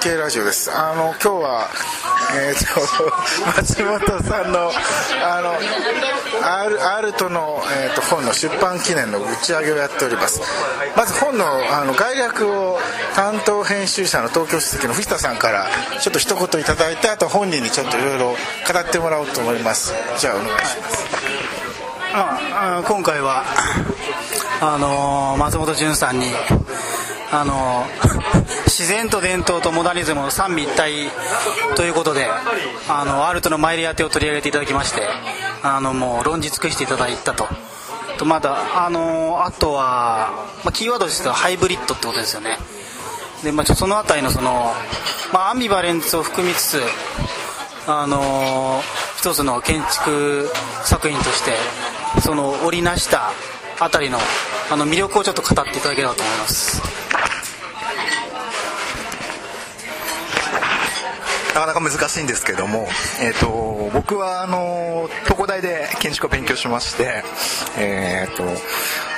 系ラジオです。あの今日はえっ、と松本さんのあのアルアルトの、えー、と本の出版記念の打ち上げをやっております。まず本のあの概略を担当編集者の東京書籍の藤田さんからちょっと一言いただいてあと本人にちょっといろいろ語ってもらおうと思います。じゃあお願いします。ああ今回はあの松本潤さんにあの自然と伝統とモダニズムの三位一体ということであのアルトのマイル当てを取り上げていただきましてあのもう論じ尽くしていただいたと。とまだあのあとは、まあ、キーワードとしてはハイブリッドってことですよね。で、まあ、そのあたりのその、まあ、アンビバレンスを含みつつあの一つの建築作品としてその織りなしたあたりのあの魅力をちょっと語っていただければと思います。なかなか難しいんですけども、えー、と僕はあの東工大で建築を勉強しまして、えーと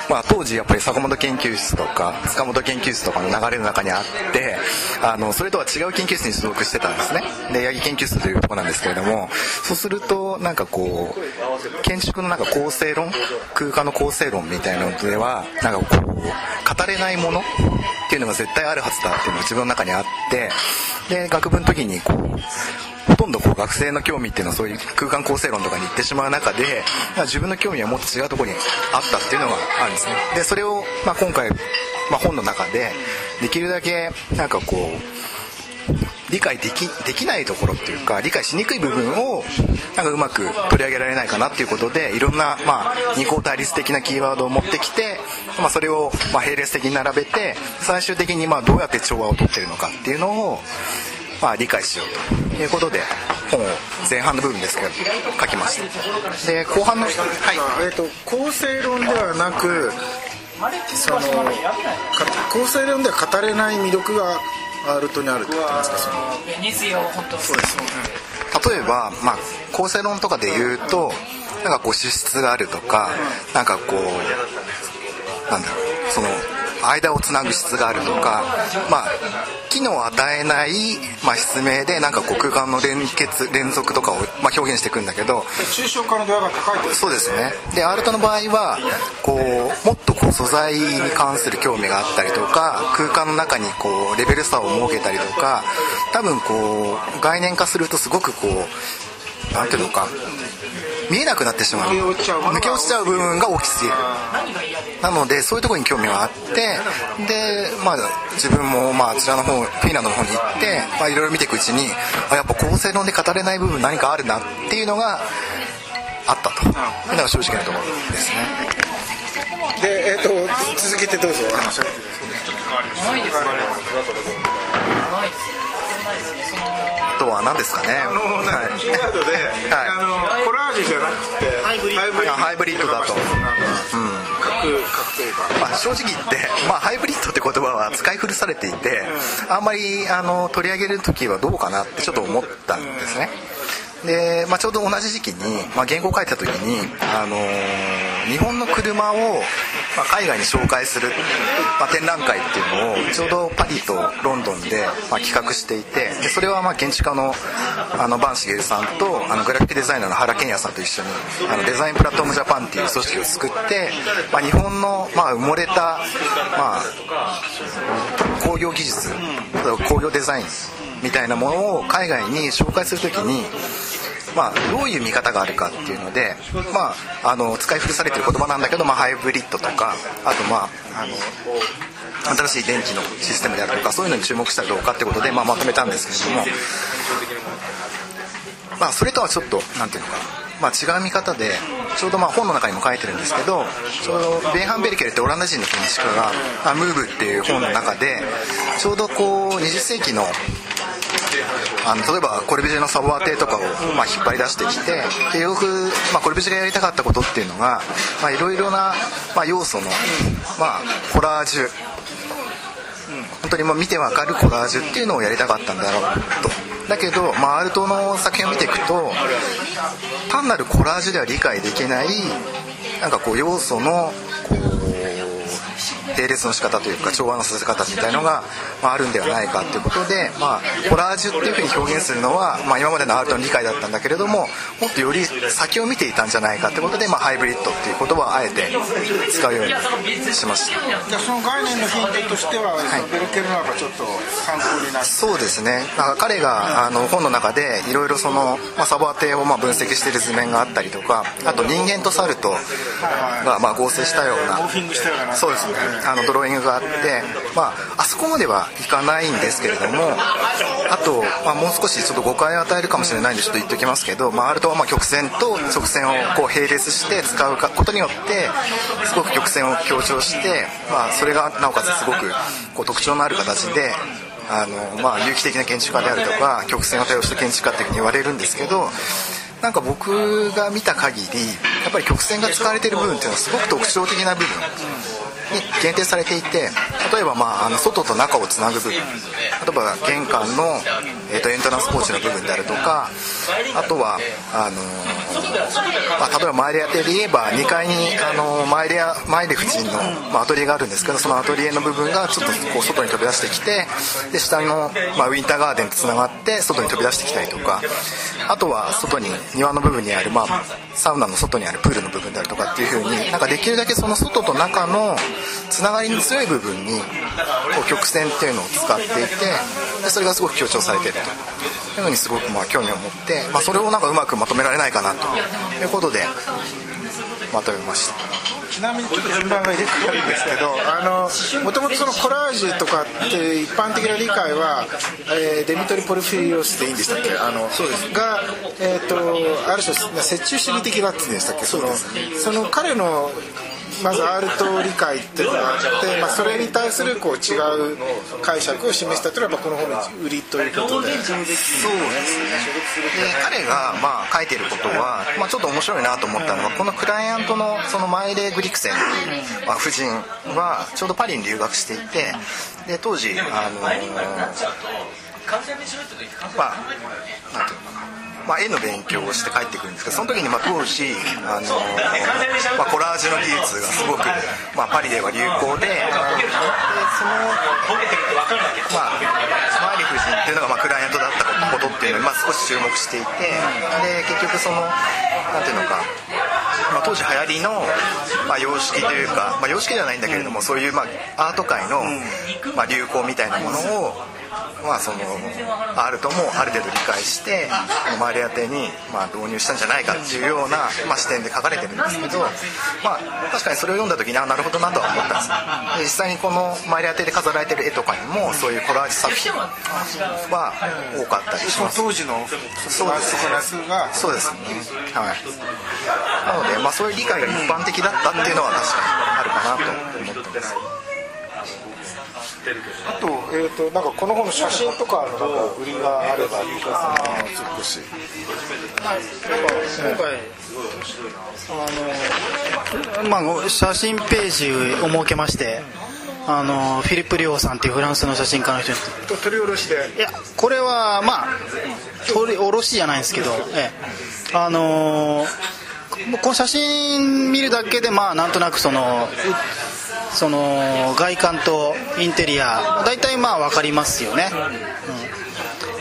まあ、当時やっぱり坂本研究室とか塚本研究室とかの流れの中にあってあのそれとは違う研究室に所属してたんですね。で八木研究室というとこなんですけれどもそうするとなんかこう建築のなんか構成論空間の構成論みたいなのではなんかこう語れないものっていうのが絶対あるはずだっていうのが自分の中にあってで学部の時にこうほとんどこう学生の興味っていうのはそういう空間構成論とかに行ってしまう中で、ま自分の興味はもっと違うところにあったっていうのがあるんですね。でそれを、まあ、今回、まあ、本の中でできるだけなんかこう理解できできないところっていうか理解しにくい部分をなんかうまく取り上げられないかなっていうことでいろんな、まあ、二項対立的なキーワードを持ってきて、まあ、それを、まあ、並列的に並べて最終的にまあどうやって調和を取ってるのかっていうのを、まあ、理解しようと。いうことで本を前半の部分ですけど書きました。で後半のはい。えー、と構成論ではなくそのか構成論では語れない魅力がアルトにあるって言ってますか？その。そうです例えば、まあ、構成論とかで言うとなんかこう資質があるとかなんかこうなんだろうその間をつなぐ質があるとかまあ機能を与えない、まあ、質名でなんかこう空間の連結連続とかを、まあ、表現していくんだけど抽象化の度合いが高いってそうですね。でアルトの場合はこうもっとこう素材に関する興味があったりとか空間の中にこうレベル差を設けたりとか多分こう概念化するとすごくこうなんていうのか見えなくなってしまう。抜け落ちちゃう部分が大きすぎる。なのでそういうところに興味があってでまあ自分もまああちらの方フィンランドの方に行ってまあいろいろ見ていくうちにあやっぱ構成論で語れない部分何かあるなっていうのがあったと。いうのが正直なところですね。でえっ、と続けてどうぞは何ですかね？あのーワードで、はい。あのコラージュじゃなくてハイブリッド。ハイブリッド。だと。うかまあ、正直言って、まあ、ハイブリッドって言葉は使い古されていて、あんまりあの取り上げる時はどうかなってちょっと思ったんですね。で、まあ、ちょうど同じ時期に、まあ、原稿を書いた時に、あのー日本の車を、まあ、海外に紹介する、まあ、展覧会っていうのをちょうどパリとロンドンで、まあ、企画していてでそれはまあ建築家のあのバンシゲルさんとあのグラフィックデザイナーの原健也さんと一緒にあのデザインプラットフォームジャパンっていう組織を作って、まあ、日本の、まあ、埋もれた、まあ、工業技術工業デザインみたいなものを海外に紹介するときに、まあ、どういう見方があるかっていうので、まあ、あの使い古されてる言葉なんだけど、まあ、ハイブリッドとかあとまああの新しい電気のシステムであるとかそういうのに注目したらどうかってことで、まあ、まとめたんですけれども、まあ、それとはちょっとなんていうのかな、まあ、違う見方でちょうどまあ本の中にも書いてるんですけどちょうどベンハンベルケルってオランダ人の建築家が「ムーブ」っていう本の中でちょうどこう20世紀のあの例えばコルビジェのサボアテとかを、まあ、引っ張り出してきてでよく、まあ、コルビジェがやりたかったことっていうのがまあいろいろな、まあ、要素の、まあ、コラージュ。本当にまあ見てわかるコラージュっていうのをやりたかったんだろうと。だけど、まあ、アルトの作品を見ていくと単なるコラージュでは理解できないなんかこう要素のこう並列の仕方というか調和のさせ方みたいのがまあ、あるんではないかということで、まあ、コラージュっていうふうに表現するのは、まあ、今までのアートの理解だったんだけれどももっとより先を見ていたんじゃないかということで、まあ、ハイブリッドっていう言葉をあえて使うようにしました。じゃあその概念のヒントとしては、はい、ベルケルナーがちょっと参考になって。そうですね。なんか彼が、あの本の中でいろいろその、まあ、サボアテをまあ分析している図面があったりとかあと人間と猿とがまあ合成したような。そうですねあのドローイングがあって、まあ、あそこまではいかないんですけれどもあと、まあ、もう少しちょっと誤解を与えるかもしれないんでちょっと言っておきますけど、まあ、アルトはまあ曲線と側線をこう並列して使うことによってすごく曲線を強調して、まあ、それがなおかつすごくこう特徴のある形であの、まあ、有機的な建築家であるとか曲線を多用した建築家っていうふうに言われるんですけどなんか僕が見た限りやっぱり曲線が使われてる部分っていうのはすごく特徴的な部分。限定されていて例えば、まあ、あの外と中をつなぐ部分。例えば玄関の、えーと、エントランスポーチの部分であるとかあとはあの、まあ、例えばマイレアテで言えば2階に、あのー、マイレアマイレ夫人の、まあ、アトリエがあるんですけどそのアトリエの部分がちょっとこう外に飛び出してきてで下の、まあ、ウィンターガーデンとつながって外に飛び出してきたりとかあとは外に庭の部分にある、まあ、サウナの外にあるプールの部分であるとかっていう風になんかできるだけその外と中のつながりに強い部分にこう曲線っていうのを使っていてでそれがすごく強調されてると。いうのにすごくまあ興味を持って、まあ、それをなんかうまくまとめられないかなと。いうことでまとめました。ちなみにちょっと順番が入れ替わるんですけどあのもともとそのコラージュとかって一般的な理解は、えー、デミトリ・ポルフィリオスでいいんでしたっけ？あのそうです。が、えーと、ある種折衷主義的だって言うんでしたっけ？そのその彼のまずアールト理解っていうのがあって、まあ、それに対するこう違う解釈を示したというのはこの本の売りということで。そうですねで彼がまあ書いてることは、まあ、ちょっと面白いなと思ったのはこのクライアントのそのマイレー・グリクセン、まあ、夫人はちょうどパリに留学していてで当時あのまあなんていうのまあ、絵の勉強をして帰ってくるんですけどその時にまあ当時あの、まあ、コラージュの技術がすごく、まあ、パリでは流行ででその、まあ、マーリ夫人っていうのがまあクライアントだったことっていうのにまあ少し注目していてで結局そのなんていうのかまあ、当時流行りの、まあ、様式というか、まあ、様式じゃないんだけれども、そういう、まあ、アート界の、まあ、流行みたいなものをまあそのアルトもある程度理解してマリアテにまあ導入したんじゃないかっていうようなまあ視点で書かれてるんですけどまあ確かにそれを読んだ時にあなるほどなとは思ったんです。実際にこのマリアテで飾られてる絵とかにもそういうコラージュ作品は多かったりします。当時のそうですそうですね。はい。なのでまあそういう理解が一般的だったっていうのは確かにあるかなと思ってますあと,、えーと、なんかこの本の写真とかのなんか売りがあれば少しはい今回あの、まあ、写真ページを設けましてあのフィリップ・リオさんっていうフランスの写真家の人に。取り下ろしでいやこれはまあ取り下ろしじゃないんですけど、ええ、あのこの写真見るだけでまあなんとなくそのその外観とインテリア大体まあ分かりますよね、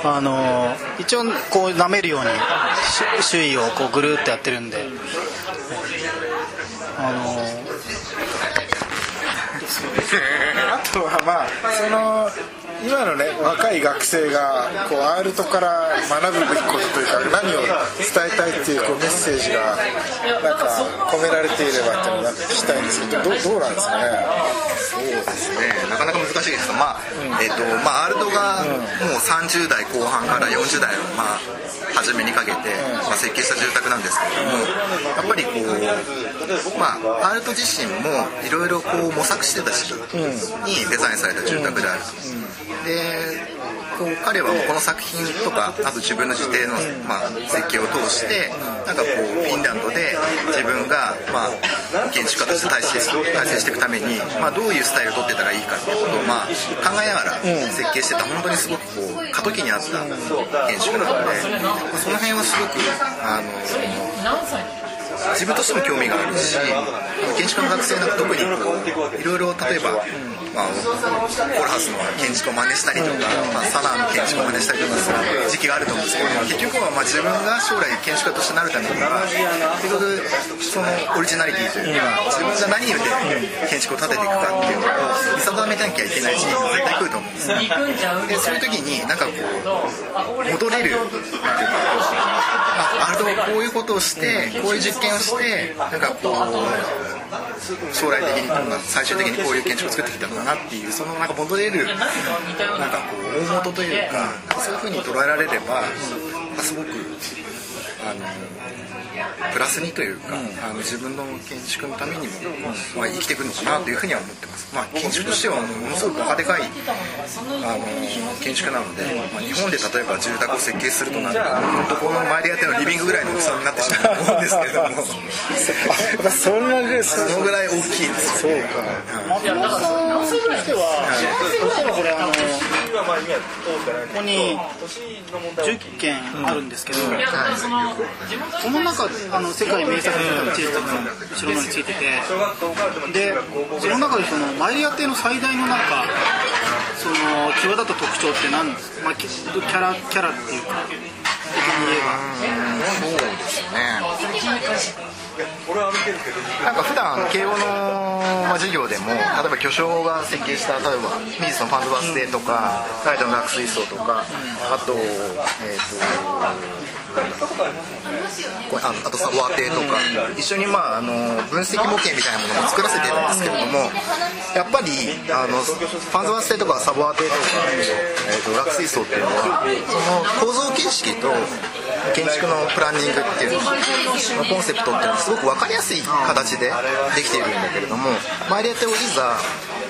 うん、あの一応こう舐めるように周囲をこうぐるっとやってるんで。あの あとはまあその今のね若い学生がこうアールトから学ぶべきことというか何を伝えたいっていうこうメッセージがなんか込められていればっていうのをなんか聞きたいんですけどどどうなんですかねそうですねなかなか難しいですまあ、うん、えっ、ー、とまあアールトがもう30代後半から40代のまあ初めにかけて、まあ、設計した住宅なんですけれどもやっぱりこうまあアールト自身もいろいろこう模索してた時期にデザインされた住宅であると。でこう彼はこの作品とかあと自分の自邸の、まあ、設計を通してなんかこうフィンランドで自分が、まあ、建築家として体制体制していくために、まあ、どういうスタイルを取ってたらいいかっていうことを、まあ、考えながら設計してた。本当にすごくこう過渡期にあった建築なので、まあ、その辺はすごくあの自分としても興味があるし建築家の学生なんか特にいろいろ例えば、まあ、コルハウスの建築を真似したりとか、まあ、サナーの建築を真似したりとかする時期があると思うんですけど結局はまあ自分が将来建築家としてなるためには結局そのオリジナリティというか自分が何で建築を建てていくかっていうのを見定めなきゃいけない時期が絶対来ると思うんですねでそういう時になんかこう戻れるっていうかあるとこういうことをしてこういう実験をしてなんかこう将来的に最終的にこういう建築を作ってきたんだなっていうそのなんか戻れるなんかこう大元というかそういうふうに捉えられればすごくあのプラスにというか、あの自分の建築のためにも、まあ、生きていくのかなというふうには思ってます、まあ、建築としてはものすごくバカでかいあの建築なので、まあ、日本で例えば住宅を設計するとなるとこの周りやってのリビングぐらいの大きさになってしまうと思うんですけれども。そんなぐらいそのぐらい大きいですそうか、松本さんとしては、例えばこれあのここに10件あるんですけど、この中あの世界名作の地図とか後ろのについててでその中でそのマイリア邸の最大のなんかその際立った特徴って何？ですか、まあ、キャラキャラっていうか的に言えば。そうですねなんか普段慶応の、授業でも例えば巨匠が設計した例えば美術のファンドバス停とかガイドの落水槽とかあとえっ、ー、とああとサボアテとか一緒に、まあ、あの分析模型みたいなものも作らせてるんですけれどもやっぱりあのファンズバス停とかサボアテとか、えーと、落水槽っていうのはその構造形式と建築のプランニングっていうのコンセプトっていうのはすごく分かりやすい形でできているんだけれどもマイレテをいざ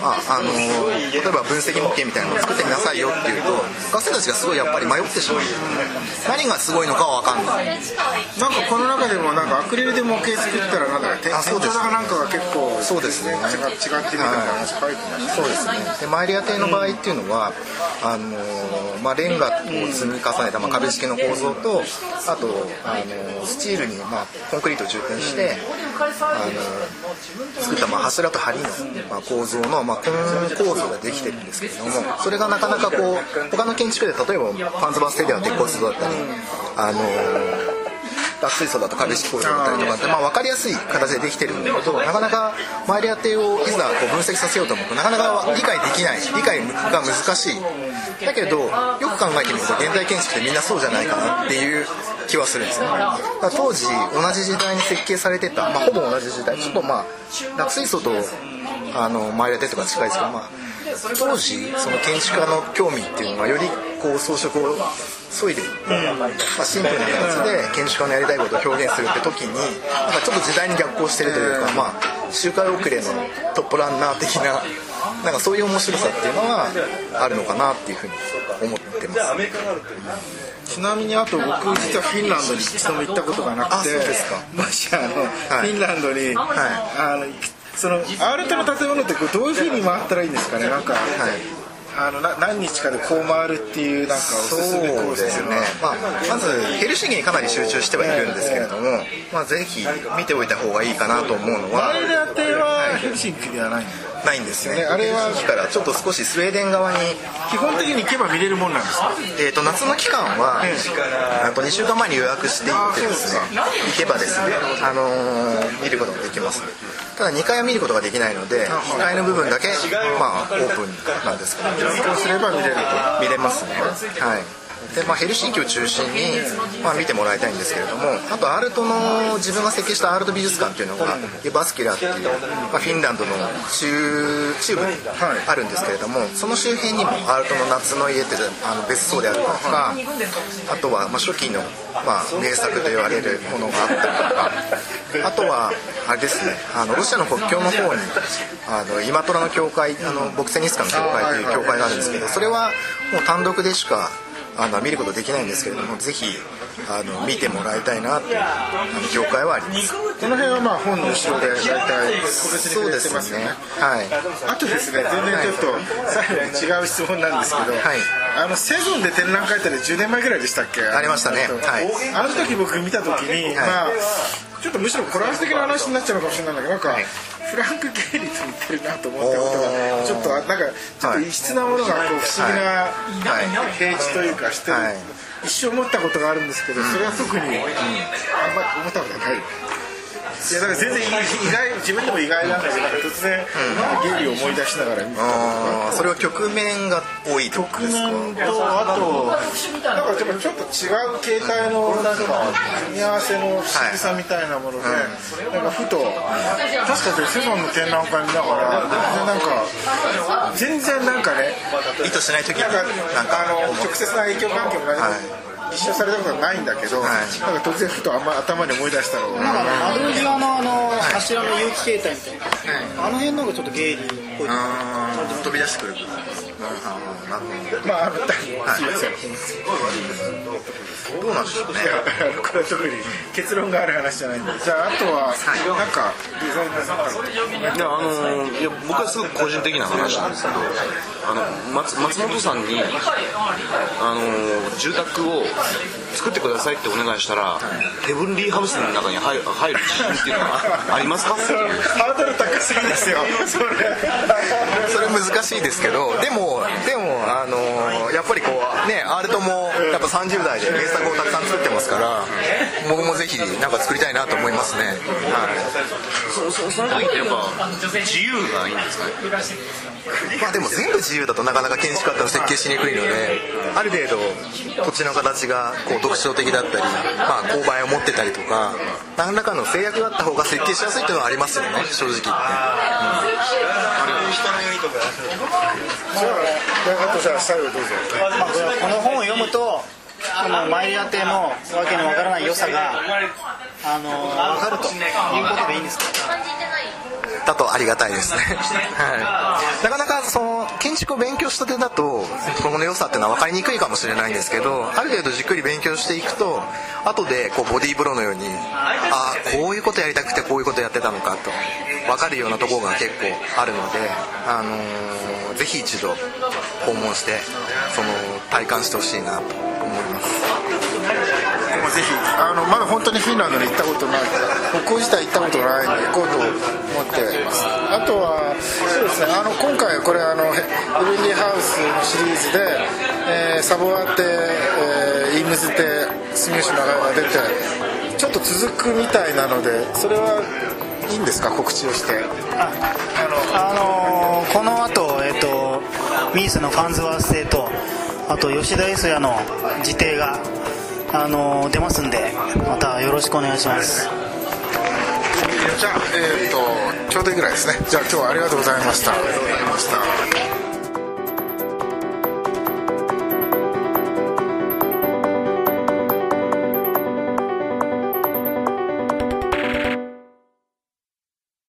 ああの例えば分析模型みたいなのを作ってみなさいよっていうと学生たちがすごいやっぱり迷ってしまう。何がすごいのかは分かんない。なんかこの中でもなんかアクリルで模型作ったらなんだかあそうですなんかが結構そうですね。違ってみたいな話書いてましたそうですね。でマイリア邸の場合っていうのは、あのまあ、レンガを積み重ねた、まあ、壁式の構造とあとあのスチールに、まあ、コンクリートを充填して、あの作ったまあ柱と梁の、まあ、構造の、まあ、コン構造ができてるんですけれどもそれがなかなかこう他の建築で例えばパンズバステディアの鉄骨だったりあの脱水素だと壁式構造だったりとかって、まあ、分かりやすい形でできてるんだけどなかなかマイレアテをいざこう分析させようと思うとなかなか理解できない理解が難しい。だけどよく考えてみると現代建築ってみんなそうじゃないかなっていう気はするんですね。当時同じ時代に設計されてた、まあ、ほぼ同じ時代。ちょっとまあ脱水素とあのマイレアテとか近いですけどまあ当時その建築家の興味っていうのはよりこう装飾を削いで、まあ、シンプルな形で建築家のやりたいことを表現するって時に、まあ、ちょっと時代に逆行してるというか、まあ、周回遅れのトップランナー的ななんかそういう面白さっていうのはあるのかなっていうふうに思ってます。ちなみにあと僕実はフィンランドに一度も行ったことがなくて。もしあの、はい、フィンランドに、はい、あのそのアールトの建物ってどういうふうに回ったらいいんですかね。なんか、はいあのな何日かでこう回るっていうなんかおすすめコースですよね、まあ、まずヘルシンキにかなり集中してはいるんですけれども、まあ、ぜひ見ておいた方がいいかなと思うのはマイラテはヘルシンキではないんないんですよね。あれはからちょっと少しスウェーデン側に基本的に行けば見れるもんなんですか、えーと、夏の期間は、あと2週間前に予約していってですね行けばですね、あのー、見ることができますただ2階は見ることができないので2階の部分だけ、まあ、オープンなんですけど。そうすれば見れると。見れますね。はいで、まあ、ヘルシンキを中心に、まあ、見てもらいたいんですけれどもあとアルトの自分が設計したアルト美術館っていうのがバスキュラっていう、まあ、フィンランドの中中部にあるんですけれどもその周辺にもアルトの夏の家ってあの別荘であるとかあとはまあ初期の、まあ、名作と言われるものがあったりとかあとはあれですねあのロシアの国境の方にあのイマトラの教会あのボクセニスカの教会という教会があるんですけどそれはもう単独でしかあの見ることできないんですけれどもぜひあの見てもらいたいなというあの業界はあります。この辺はまあ本の後ろで大体そうですね。はい。あとですね全然ちょっと最後に違う質問なんですけど、はい、あのセゾンで展覧会って10年前ぐらいでしたっけ？ありましたね。はい。あの時僕見た時に、まあちょっとむしろコラージュ的な話になっちゃうのかもしれないんだけどなんか、フランク・ゲイリーと似てるなと思ったことがちょっとなんかちょっと異質なものがこう不思議な平地というかしてる、はい一生思ったことがあるんですけどそれは特にあんまり思ったことない。いやだから全然意外自分でも意外なんだけど突然、ゲイリーを思い出しながら見てたあーそれは曲面が多い局ですか？面とあとなんかでもちょっと違う形態のなんか組み合わせの不思議さみたいなもので、なんかふと確かにセゾンの展覧会見ながら全然なんか全然なんかね意図しない時になんかなんかあの直接な影響関係もない、はい一緒されたことはないんだけど、はい。なんか突然ふとあんま頭に思い出したのが、うん、なんか窓際のあの柱の有機形態みたいな、はいあの辺の方がちょっとゲイリーぽい飛び出してくる。まああの、すいません。どうなんでしょうね。これは特に結論がある話じゃないんで。じゃああとはなんかデザイナーさんから。いやあのいや僕はすごく個人的な話なんですけどあの松松本さんにあの住宅を作ってくださいってお願いしたらヘブンリーハウスの中に入る入る自信っていうのはありますか？っていうハードル高すぎですよ。それ。それ難しいですけどでもでもあのやっぱりこうねアールトもやっぱ30代で名作をたくさん作ってますから僕もぜひなんか作りたいなと思いますね、はい。そそその時ってやっぱ自由がいいんですかね。まあでも全部自由だとなかなか建築家って設計しにくいのである程度土地の形がこう特徴的だったり、まあ、勾配を持ってたりとか何らかの制約があった方が設計しやすいっていうのはありますよね正直言って、じゃああとじゃあ最後どうぞ。まあ、この本を読むとこのマイヤテのわけのわからない良さがあの分かるということでいいんですか？だとありがたいですね、はい、なかなかその建築を勉強したてだとこの良さっていうのは分かりにくいかもしれないんですけどある程度じっくり勉強していくと後でこうボディーブローのようにああこういうことやりたくてこういうことやってたのかと分かるようなところが結構あるので、あのーぜひ一度訪問してその体感してほしいなと思います。ぜひ。あのまだ本当にフィンランドに行ったことない。北欧自体行ったことないので行こうと思ってます。あとはそうですね。あの今回これあのヘヘブンリーハウスのシリーズで、えーサボアテ、えーイームズテ住吉のが出てちょっと続くみたいなのでそれはいいんですか？告知をして。あのーこの後、えっとミースのファンズワース製とあと吉田 S 也の自邸が、あのー出ますんでまたよろしくお願いします。じゃあえっ、とちょうどいいぐらいですね。じゃあ今日はありがとうございました。ありがとうございました。